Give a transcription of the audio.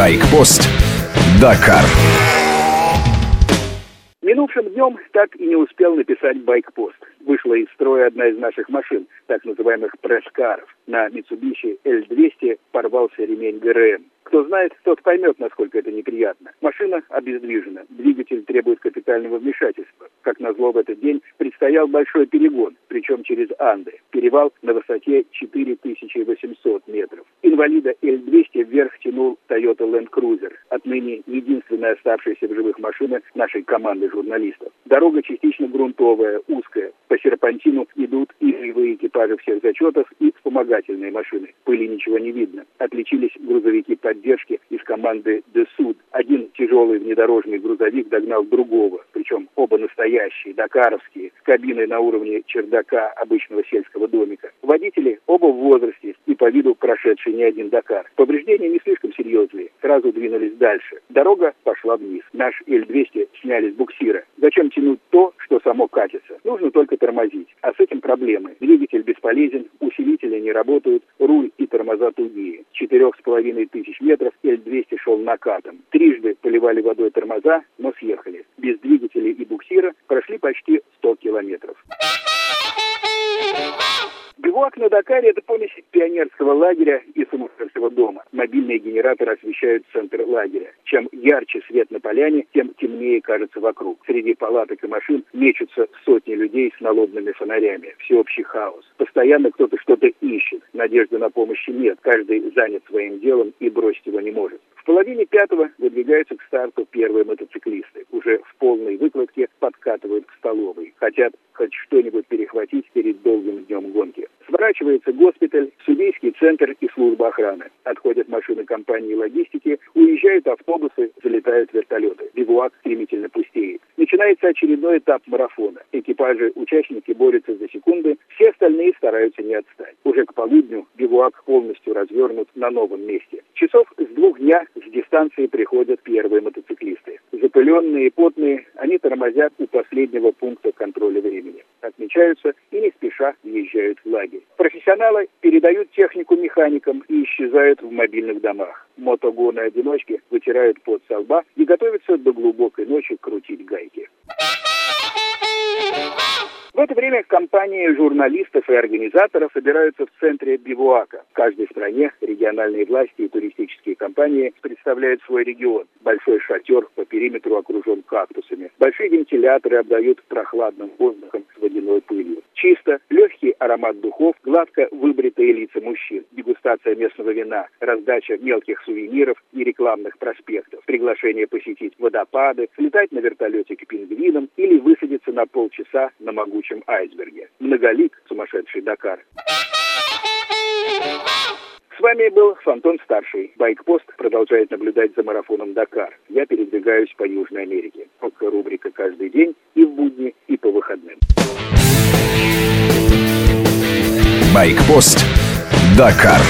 Байкпост. Дакар. Минувшим днем так и не успел написать байкпост. Вышла из строя одна из наших машин, так называемых пресс-каров. На Mitsubishi L200 порвался ремень ГРМ. Кто знает, тот поймет, насколько это неприятно. Машина обездвижена, двигатель требует капитального вмешательства. Как назло в этот день предстоял большой перегон, причем через Анды. Перевал на высоте 4800 метров. Инвалида L200 вверх тянул Toyota Land Cruiser, отныне единственная оставшаяся в живых машина нашей команды журналистов. Дорога частично грунтовая, узкая. По серпантину идут и боевые экипажи всех зачетов, и вспомогательные машины. Пыли ничего не видно. Отличились грузовики поддержки из команды «Десуд». Один тяжелый внедорожный грузовик догнал другого, причем оба настоящие, дакаровские, с кабиной на уровне чердака обычного сельского домика. Водители оба в возрасте и по виду прошедший не один Дакар. Повреждения не слишком серьезные, сразу двинулись дальше. Дорога пошла вниз. Наш Л-200 сняли с буксира. Зачем тянуть то, что само катится? Нужно только тормозить. А с этим проблемы. Двигатель бесполезен, усилители не работают, руль и тормоза тугие. Четырех с половиной тысяч метров Л-200 шел накатом. Трижды поливали водой тормоза, но съехали. Без двигателя и буксира прошли почти 100 километров. Бивуак на Дакаре – это помесь пионерского лагеря и сумасшедшего дома. Мобильные генераторы освещают центр лагеря. Чем ярче свет на поляне, тем темнее кажется вокруг. Среди палаток и машин мечутся сотни людей с налобными фонарями. Всеобщий хаос. Постоянно кто-то что-то ищет. Надежды на помощь нет. Каждый занят своим делом и бросить его не может. В половине пятого выдвигаются к старту первые мотоциклисты. Уже в полной выкладке подкатывают к столовой. Хотят хоть что-нибудь перед. Сворачивается госпиталь, судейский центр и служба охраны. Отходят машины компании логистики, уезжают автобусы, залетают вертолеты. Бивуак стремительно пустеет. Начинается очередной этап марафона. Экипажи, участники борются за секунды, все остальные стараются не отстать. Уже к полудню бивуак полностью развернут на новом месте. Часов с двух дня с дистанции приходят первые мотоциклисты. Запыленные и потные, они тормозят у последнего пункта контроля времени. Отмечаются и не спеша въезжают в лагерь. Профессионалы передают технику механикам и исчезают в мобильных домах. Мотогоны-одиночки вытирают пот со лба и готовятся до глубокой ночи крутить гайки. В это время компании журналистов и организаторов собираются в центре Бивуака. В каждой стране региональные власти и туристические компании представляют свой регион. Большой шатер по периметру окружен кактусами. Большие вентиляторы обдают прохладным воздухом с водяной пылью. Чисто, легкий аромат духов, гладко выбритые лица мужчин, дегустация местного вина, раздача мелких сувениров и рекламных проспектов, приглашение посетить водопады, слетать на вертолете к пингвинам или высадиться на полчаса на могучем айсберге. Многолик сумасшедший Дакар. С вами был Фантон Старший. Байкпост продолжает наблюдать за марафоном Дакар. Я передвигаюсь по Южной Америке. Рубрика «Каждый день» и в будни, и по выходным. Байкпост. Дакар.